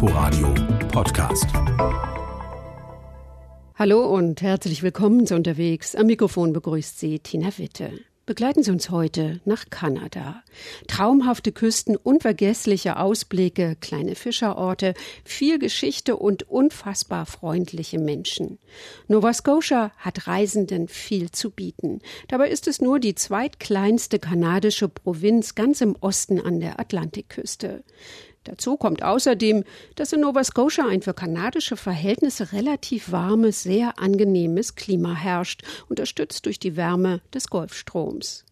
Inforadio Podcast. Hallo und herzlich willkommen zu Unterwegs. Am Mikrofon begrüßt Sie Tina Witte. Begleiten Sie uns heute nach Kanada. Traumhafte Küsten, unvergessliche Ausblicke, kleine Fischerorte, viel Geschichte und unfassbar freundliche Menschen. Nova Scotia hat Reisenden viel zu bieten. Dabei ist es nur die zweitkleinste kanadische Provinz ganz im Osten an der Atlantikküste. Dazu kommt außerdem, dass in Nova Scotia ein für kanadische Verhältnisse relativ warmes, sehr angenehmes Klima herrscht, unterstützt durch die Wärme des Golfstroms.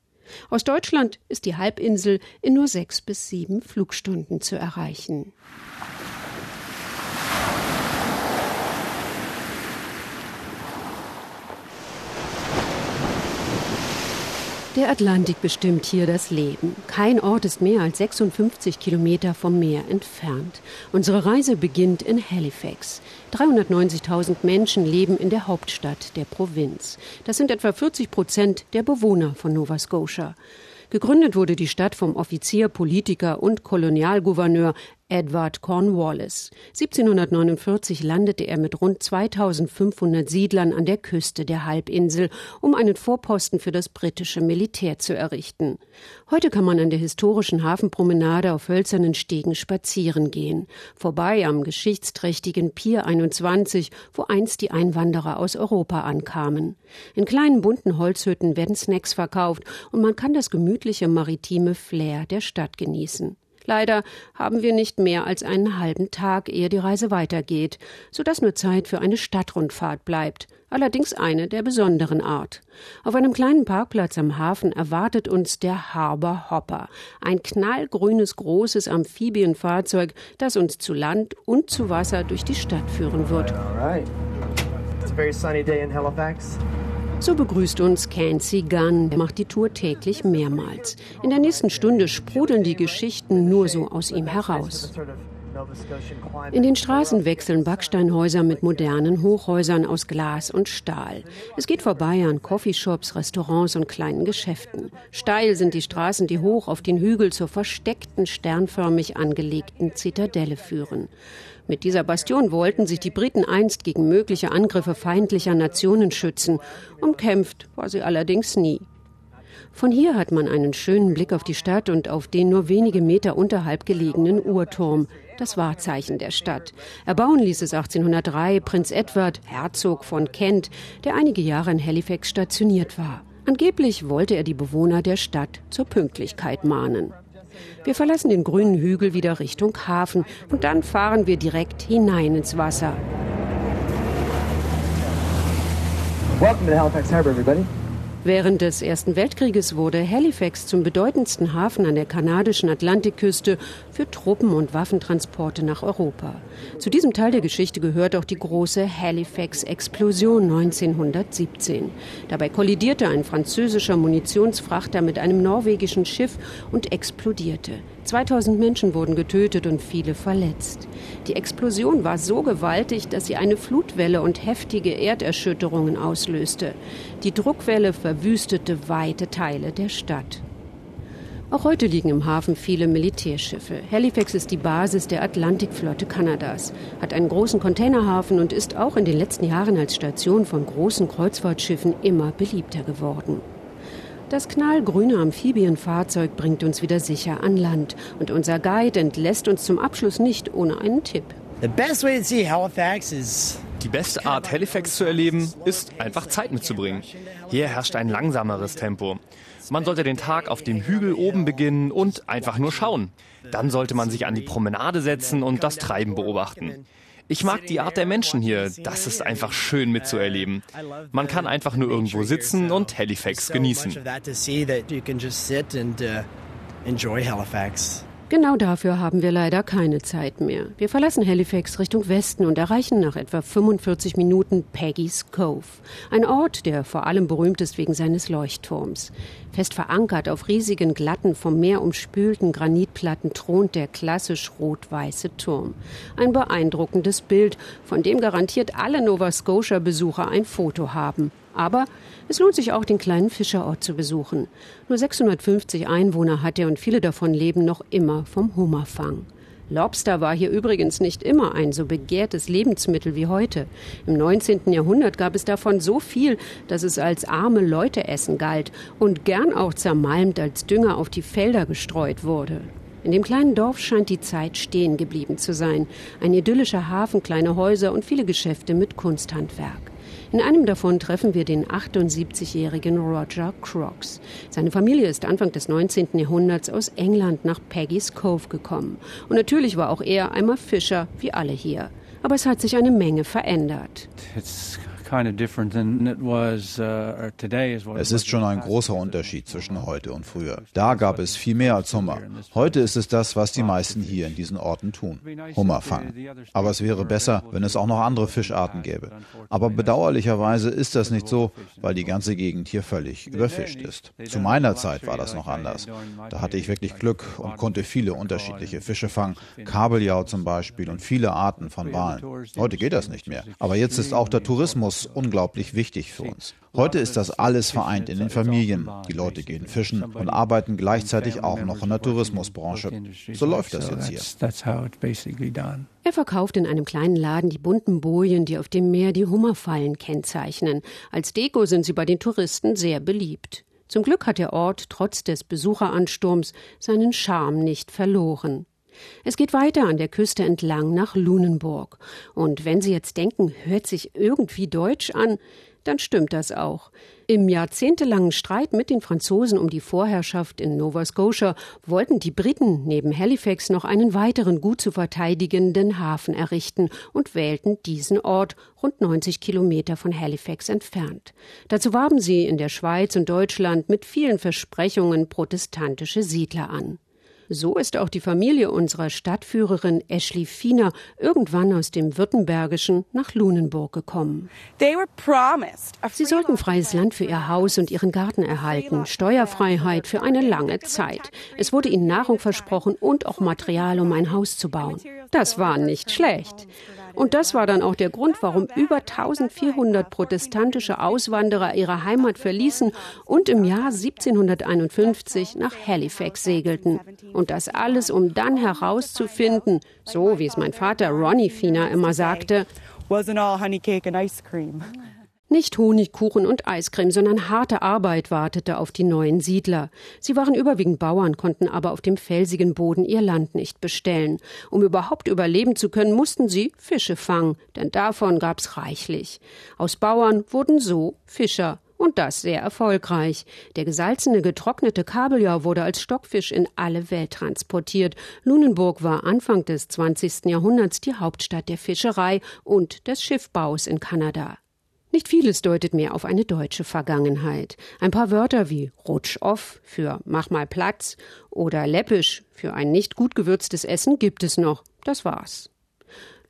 Aus Deutschland ist die Halbinsel in nur sechs bis sieben Flugstunden zu erreichen. Der Atlantik bestimmt hier das Leben. Kein Ort ist mehr als 56 Kilometer vom Meer entfernt. Unsere Reise beginnt in Halifax. 390.000 Menschen leben in der Hauptstadt der Provinz. Das sind etwa 40 Prozent der Bewohner von Nova Scotia. Gegründet wurde die Stadt vom Offizier, Politiker und Kolonialgouverneur Edward Cornwallis. 1749 landete er mit rund 2500 Siedlern an der Küste der Halbinsel, um einen Vorposten für das britische Militär zu errichten. Heute kann man an der historischen Hafenpromenade auf hölzernen Stegen spazieren gehen, vorbei am geschichtsträchtigen Pier 21, wo einst die Einwanderer aus Europa ankamen. In kleinen bunten Holzhütten werden Snacks verkauft und man kann das gemütliche maritime Flair der Stadt genießen. Leider haben wir nicht mehr als einen halben Tag, ehe die Reise weitergeht, so dass nur Zeit für eine Stadtrundfahrt bleibt, allerdings eine der besonderen Art. Auf einem kleinen Parkplatz am Hafen erwartet uns der Harbor Hopper, ein knallgrünes großes Amphibienfahrzeug, das uns zu Land und zu Wasser durch die Stadt führen wird. All right. It's a very sunny day in Halifax. So begrüßt uns Cancy Gunn. Er macht die Tour täglich mehrmals. In der nächsten Stunde sprudeln die Geschichten nur so aus ihm heraus. In den Straßen wechseln Backsteinhäuser mit modernen Hochhäusern aus Glas und Stahl. Es geht vorbei an Coffeeshops, Restaurants und kleinen Geschäften. Steil sind die Straßen, die hoch auf den Hügel zur versteckten, sternförmig angelegten Zitadelle führen. Mit dieser Bastion wollten sich die Briten einst gegen mögliche Angriffe feindlicher Nationen schützen. Umkämpft war sie allerdings nie. Von hier hat man einen schönen Blick auf die Stadt und auf den nur wenige Meter unterhalb gelegenen Uhrturm, das Wahrzeichen der Stadt. Erbauen ließ es 1803 Prinz Edward, Herzog von Kent, der einige Jahre in Halifax stationiert war. Angeblich wollte er die Bewohner der Stadt zur Pünktlichkeit mahnen. Wir verlassen den grünen Hügel wieder Richtung Hafen und dann fahren wir direkt hinein ins Wasser. Welcome to Halifax Harbor, everybody. Während des Ersten Weltkrieges wurde Halifax zum bedeutendsten Hafen an der kanadischen Atlantikküste für Truppen- und Waffentransporte nach Europa. Zu diesem Teil der Geschichte gehört auch die große Halifax-Explosion 1917. Dabei kollidierte ein französischer Munitionsfrachter mit einem norwegischen Schiff und explodierte. 2000 Menschen wurden getötet und viele verletzt. Die Explosion war so gewaltig, dass sie eine Flutwelle und heftige Erderschütterungen auslöste. Die Druckwelle verwüstete weite Teile der Stadt. Auch heute liegen im Hafen viele Militärschiffe. Halifax ist die Basis der Atlantikflotte Kanadas, hat einen großen Containerhafen und ist auch in den letzten Jahren als Station von großen Kreuzfahrtschiffen immer beliebter geworden. Das knallgrüne Amphibienfahrzeug bringt uns wieder sicher an Land und unser Guide entlässt uns zum Abschluss nicht ohne einen Tipp. Die beste Art, Halifax zu erleben, ist einfach Zeit mitzubringen. Hier herrscht ein langsameres Tempo. Man sollte den Tag auf dem Hügel oben beginnen und einfach nur schauen. Dann sollte man sich an die Promenade setzen und das Treiben beobachten. Ich mag die Art der Menschen hier. Das ist einfach schön mitzuerleben. Man kann einfach nur irgendwo sitzen und Halifax genießen. Genau dafür haben wir leider keine Zeit mehr. Wir verlassen Halifax Richtung Westen und erreichen nach etwa 45 Minuten Peggy's Cove, ein Ort, der vor allem berühmt ist wegen seines Leuchtturms. Fest verankert auf riesigen, glatten, vom Meer umspülten Granitplatten thront der klassisch rot-weiße Turm. Ein beeindruckendes Bild, von dem garantiert alle Nova Scotia-Besucher ein Foto haben. Aber es lohnt sich auch, den kleinen Fischerort zu besuchen. Nur 650 Einwohner hat er und viele davon leben noch immer vom Hummerfang. Lobster war hier übrigens nicht immer ein so begehrtes Lebensmittel wie heute. Im 19. Jahrhundert gab es davon so viel, dass es als arme Leute essen galt und gern auch zermalmt als Dünger auf die Felder gestreut wurde. In dem kleinen Dorf scheint die Zeit stehen geblieben zu sein. Ein idyllischer Hafen, kleine Häuser und viele Geschäfte mit Kunsthandwerk. In einem davon treffen wir den 78-jährigen Roger Crocs. Seine Familie ist Anfang des 19. Jahrhunderts aus England nach Peggy's Cove gekommen. Und natürlich war auch er einmal Fischer, wie alle hier. Aber es hat sich eine Menge verändert. Uh, es ist schon ein großer Unterschied zwischen heute und früher. Da gab es viel mehr als Hummer. Heute ist es das, was die meisten hier in diesen Orten tun. Hummer fangen. Aber es wäre besser, wenn es auch noch andere Fischarten gäbe. Aber bedauerlicherweise ist das nicht so, weil die ganze Gegend hier völlig überfischt ist. Zu meiner Zeit war das noch anders. Da hatte ich wirklich Glück und konnte viele unterschiedliche Fische fangen. Kabeljau zum Beispiel und viele Arten von Walen. Heute geht das nicht mehr. Aber jetzt ist auch der Tourismus Tourismus unglaublich wichtig für uns. Heute ist das alles vereint in den Familien. Die Leute gehen fischen und arbeiten gleichzeitig auch noch in der Tourismusbranche. So läuft das jetzt hier. Er verkauft in einem kleinen Laden die bunten Bojen, die auf dem Meer die Hummerfallen kennzeichnen. Als Deko sind sie bei den Touristen sehr beliebt. Zum Glück hat der Ort trotz des Besucheransturms seinen Charme nicht verloren. Es geht weiter an der Küste entlang nach Lunenburg. Und wenn Sie jetzt denken, hört sich irgendwie deutsch an, dann stimmt das auch. Im jahrzehntelangen Streit mit den Franzosen um die Vorherrschaft in Nova Scotia wollten die Briten neben Halifax noch einen weiteren gut zu verteidigenden Hafen errichten und wählten diesen Ort rund 90 Kilometer von Halifax entfernt. Dazu warben sie in der Schweiz und Deutschland mit vielen Versprechungen protestantische Siedler an. So ist auch die Familie unserer Stadtführerin Ashley Fiener irgendwann aus dem Württembergischen nach Lunenburg gekommen. Sie sollten freies Land für ihr Haus und ihren Garten erhalten, Steuerfreiheit für eine lange Zeit. Es wurde ihnen Nahrung versprochen und auch Material, um ein Haus zu bauen. Das war nicht schlecht. Und das war dann auch der Grund, warum über 1400 protestantische Auswanderer ihre Heimat verließen und im Jahr 1751 nach Halifax segelten. Und das alles, um dann herauszufinden, so wie es mein Vater Ronnie Fina immer sagte, wasn't all honey cake and ice cream. Nicht Honigkuchen und Eiscreme, sondern harte Arbeit wartete auf die neuen Siedler. Sie waren überwiegend Bauern, konnten aber auf dem felsigen Boden ihr Land nicht bestellen. Um überhaupt überleben zu können, mussten sie Fische fangen, denn davon gab's reichlich. Aus Bauern wurden so Fischer. Und das sehr erfolgreich. Der gesalzene, getrocknete Kabeljau wurde als Stockfisch in alle Welt transportiert. Lunenburg war Anfang des 20. Jahrhunderts die Hauptstadt der Fischerei und des Schiffbaus in Kanada. Nicht vieles deutet mehr auf eine deutsche Vergangenheit. Ein paar Wörter wie Rutsch off für Mach mal Platz oder Läppisch für ein nicht gut gewürztes Essen gibt es noch. Das war's.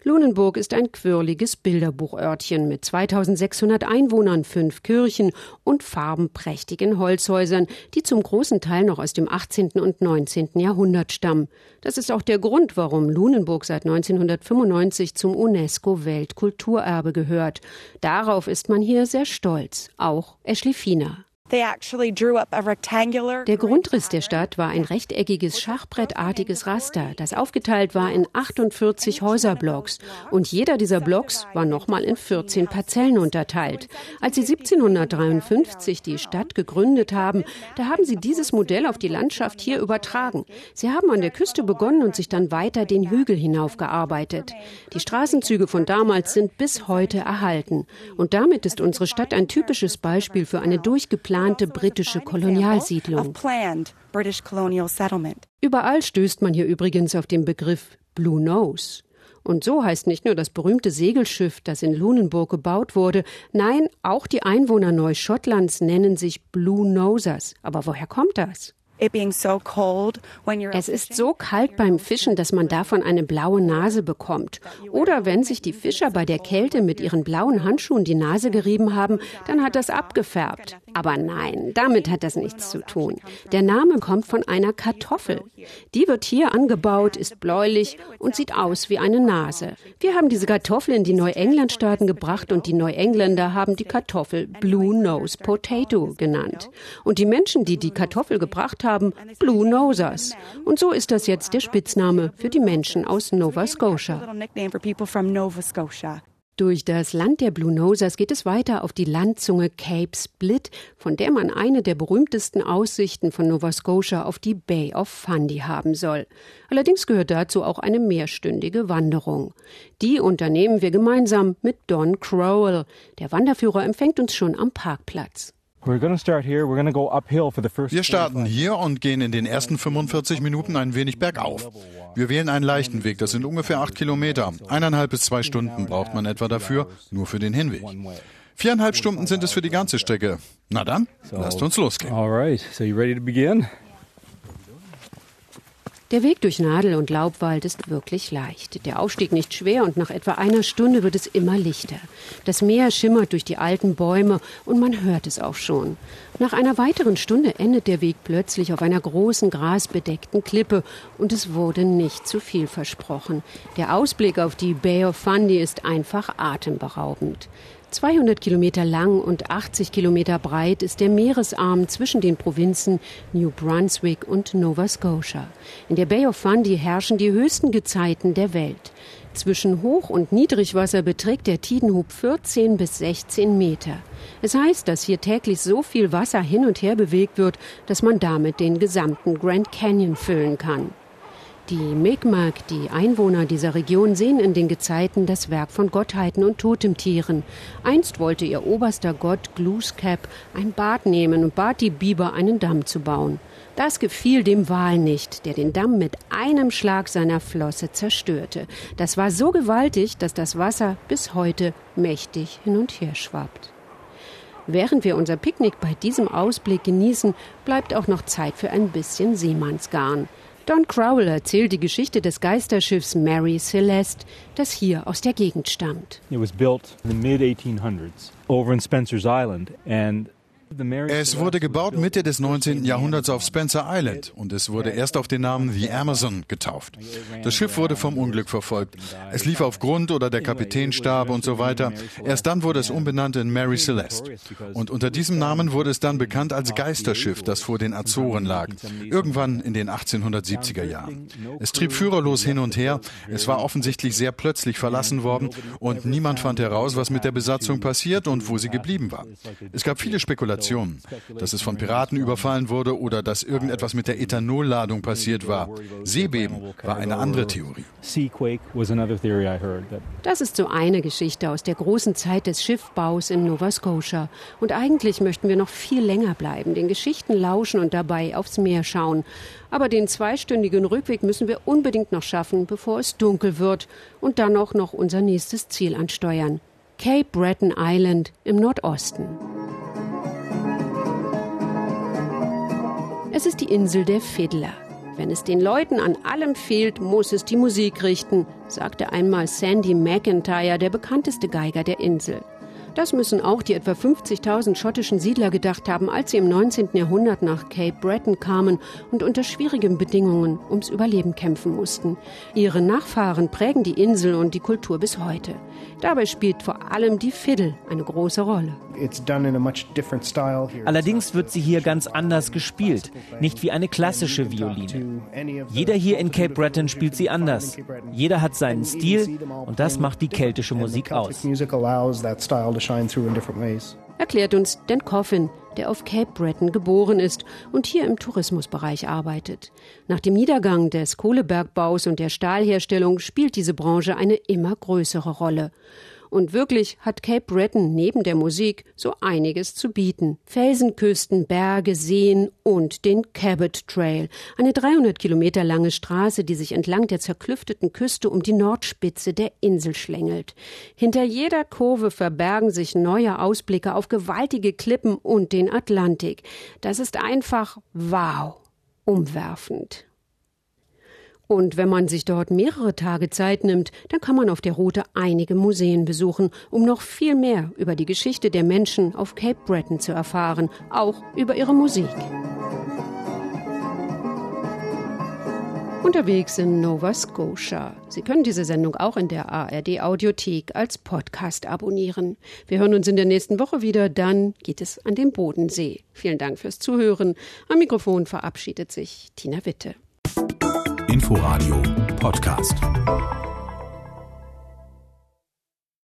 Lunenburg ist ein quirliges Bilderbuchörtchen mit 2600 Einwohnern, fünf Kirchen und farbenprächtigen Holzhäusern, die zum großen Teil noch aus dem 18. und 19. Jahrhundert stammen. Das ist auch der Grund, warum Lunenburg seit 1995 zum UNESCO-Weltkulturerbe gehört. Darauf ist man hier sehr stolz, auch Ashley Fiener. Der Grundriss der Stadt war ein rechteckiges, schachbrettartiges Raster, das aufgeteilt war in 48 Häuserblocks. Und jeder dieser Blocks war nochmal in 14 Parzellen unterteilt. Als sie 1753 die Stadt gegründet haben, da haben sie dieses Modell auf die Landschaft hier übertragen. Sie haben an der Küste begonnen und sich dann weiter den Hügel hinaufgearbeitet. Die Straßenzüge von damals sind bis heute erhalten. Und damit ist unsere Stadt ein typisches Beispiel für eine durchgeplante geplante britische Kolonialsiedlung. Überall stößt man hier übrigens auf den Begriff Blue Nose. Und so heißt nicht nur das berühmte Segelschiff, das in Lunenburg gebaut wurde, nein, auch die Einwohner Neuschottlands nennen sich Blue Nosers. Aber woher kommt das? Es ist so kalt beim Fischen, dass man davon eine blaue Nase bekommt. Oder wenn sich die Fischer bei der Kälte mit ihren blauen Handschuhen die Nase gerieben haben, dann hat das abgefärbt. Aber nein, damit hat das nichts zu tun. Der Name kommt von einer Kartoffel. Die wird hier angebaut, ist bläulich und sieht aus wie eine Nase. Wir haben diese Kartoffel in die Neuenglandstaaten gebracht und die Neuengländer haben die Kartoffel Blue Nose Potato genannt. Und die Menschen, die die Kartoffel gebracht haben, Blue Nosers. Und so ist das jetzt der Spitzname für die Menschen aus Nova Scotia. Durch das Land der Blue Nosers geht es weiter auf die Landzunge Cape Split, von der man eine der berühmtesten Aussichten von Nova Scotia auf die Bay of Fundy haben soll. Allerdings gehört dazu auch eine mehrstündige Wanderung. Die unternehmen wir gemeinsam mit Don Crowell. Der Wanderführer empfängt uns schon am Parkplatz. Wir starten hier und gehen in den ersten 45 Minuten ein wenig bergauf. Wir wählen einen leichten Weg, das sind ungefähr acht Kilometer. Eineinhalb bis zwei Stunden braucht man etwa dafür, nur für den Hinweg. Viereinhalb Stunden sind es für die ganze Strecke. Na dann, lasst uns losgehen. All right, so you ready to begin? Der Weg durch Nadel- und Laubwald ist wirklich leicht. Der Aufstieg nicht schwer und nach etwa einer Stunde wird es immer lichter. Das Meer schimmert durch die alten Bäume und man hört es auch schon. Nach einer weiteren Stunde endet der Weg plötzlich auf einer großen grasbedeckten Klippe und es wurde nicht zu viel versprochen. Der Ausblick auf die Bay of Fundy ist einfach atemberaubend. 200 Kilometer lang und 80 Kilometer breit ist der Meeresarm zwischen den Provinzen New Brunswick und Nova Scotia. In der Bay of Fundy herrschen die höchsten Gezeiten der Welt. Zwischen Hoch- und Niedrigwasser beträgt der Tidenhub 14 bis 16 Meter. Es heißt, dass hier täglich so viel Wasser hin und her bewegt wird, dass man damit den gesamten Grand Canyon füllen kann. Die Mi'kmaq, die Einwohner dieser Region, sehen in den Gezeiten das Werk von Gottheiten und Totemtieren. Einst wollte ihr oberster Gott Glooskap ein Bad nehmen und bat die Biber, einen Damm zu bauen. Das gefiel dem Wal nicht, der den Damm mit einem Schlag seiner Flosse zerstörte. Das war so gewaltig, dass das Wasser bis heute mächtig hin und her schwappt. Während wir unser Picknick bei diesem Ausblick genießen, bleibt auch noch Zeit für ein bisschen Seemannsgarn. Don Crowell erzählt die Geschichte des Geisterschiffs Mary Celeste, das hier aus der Gegend stammt. It was built in the mid 1800s over in Spencer's Island and es wurde gebaut Mitte des 19. Jahrhunderts auf Spencer Island und es wurde erst auf den Namen The Amazon getauft. Das Schiff wurde vom Unglück verfolgt. Es lief auf Grund oder der Kapitän starb und so weiter. Erst dann wurde es umbenannt in Mary Celeste. Und unter diesem Namen wurde es dann bekannt als Geisterschiff, das vor den Azoren lag. Irgendwann in den 1870er Jahren. Es trieb führerlos hin und her. Es war offensichtlich sehr plötzlich verlassen worden und niemand fand heraus, was mit der Besatzung passiert und wo sie geblieben war. Es gab viele Spekulationen Spekulationen, dass es von Piraten überfallen wurde oder dass irgendetwas mit der Ethanolladung passiert war. Seebeben war eine andere Theorie. Das ist so eine Geschichte aus der großen Zeit des Schiffbaus in Nova Scotia. Und eigentlich möchten wir noch viel länger bleiben, den Geschichten lauschen und dabei aufs Meer schauen. Aber den zweistündigen Rückweg müssen wir unbedingt noch schaffen, bevor es dunkel wird und dann auch noch unser nächstes Ziel ansteuern. Cape Breton Island im Nordosten. Es ist die Insel der Fiddler. Wenn es den Leuten an allem fehlt, muss es die Musik richten, sagte einmal Sandy McIntyre, der bekannteste Geiger der Insel. Das müssen auch die etwa 50.000 schottischen Siedler gedacht haben, als sie im 19. Jahrhundert nach Cape Breton kamen und unter schwierigen Bedingungen ums Überleben kämpfen mussten. Ihre Nachfahren prägen die Insel und die Kultur bis heute. Dabei spielt vor allem die Fiddle eine große Rolle. Allerdings wird sie hier ganz anders gespielt, nicht wie eine klassische Violine. Jeder hier in Cape Breton spielt sie anders. Jeder hat seinen Stil und das macht die keltische Musik aus Erklärt uns Dan Coffin, der auf Cape Breton geboren ist und hier im Tourismusbereich arbeitet. Nach dem Niedergang des Kohlebergbaus und der Stahlherstellung spielt diese Branche eine immer größere Rolle. Und wirklich hat Cape Breton neben der Musik so einiges zu bieten. Felsenküsten, Berge, Seen und den Cabot Trail. Eine 300 Kilometer lange Straße, die sich entlang der zerklüfteten Küste um die Nordspitze der Insel schlängelt. Hinter jeder Kurve verbergen sich neue Ausblicke auf gewaltige Klippen und den Atlantik. Das ist einfach wow. Umwerfend. Und wenn man sich dort mehrere Tage Zeit nimmt, dann kann man auf der Route einige Museen besuchen, um noch viel mehr über die Geschichte der Menschen auf Cape Breton zu erfahren, auch über ihre Musik. Unterwegs in Nova Scotia. Sie können diese Sendung auch in der ARD Audiothek als Podcast abonnieren. Wir hören uns in der nächsten Woche wieder, dann geht es an den Bodensee. Vielen Dank fürs Zuhören. Am Mikrofon verabschiedet sich Tina Witte. Inforadio Podcast.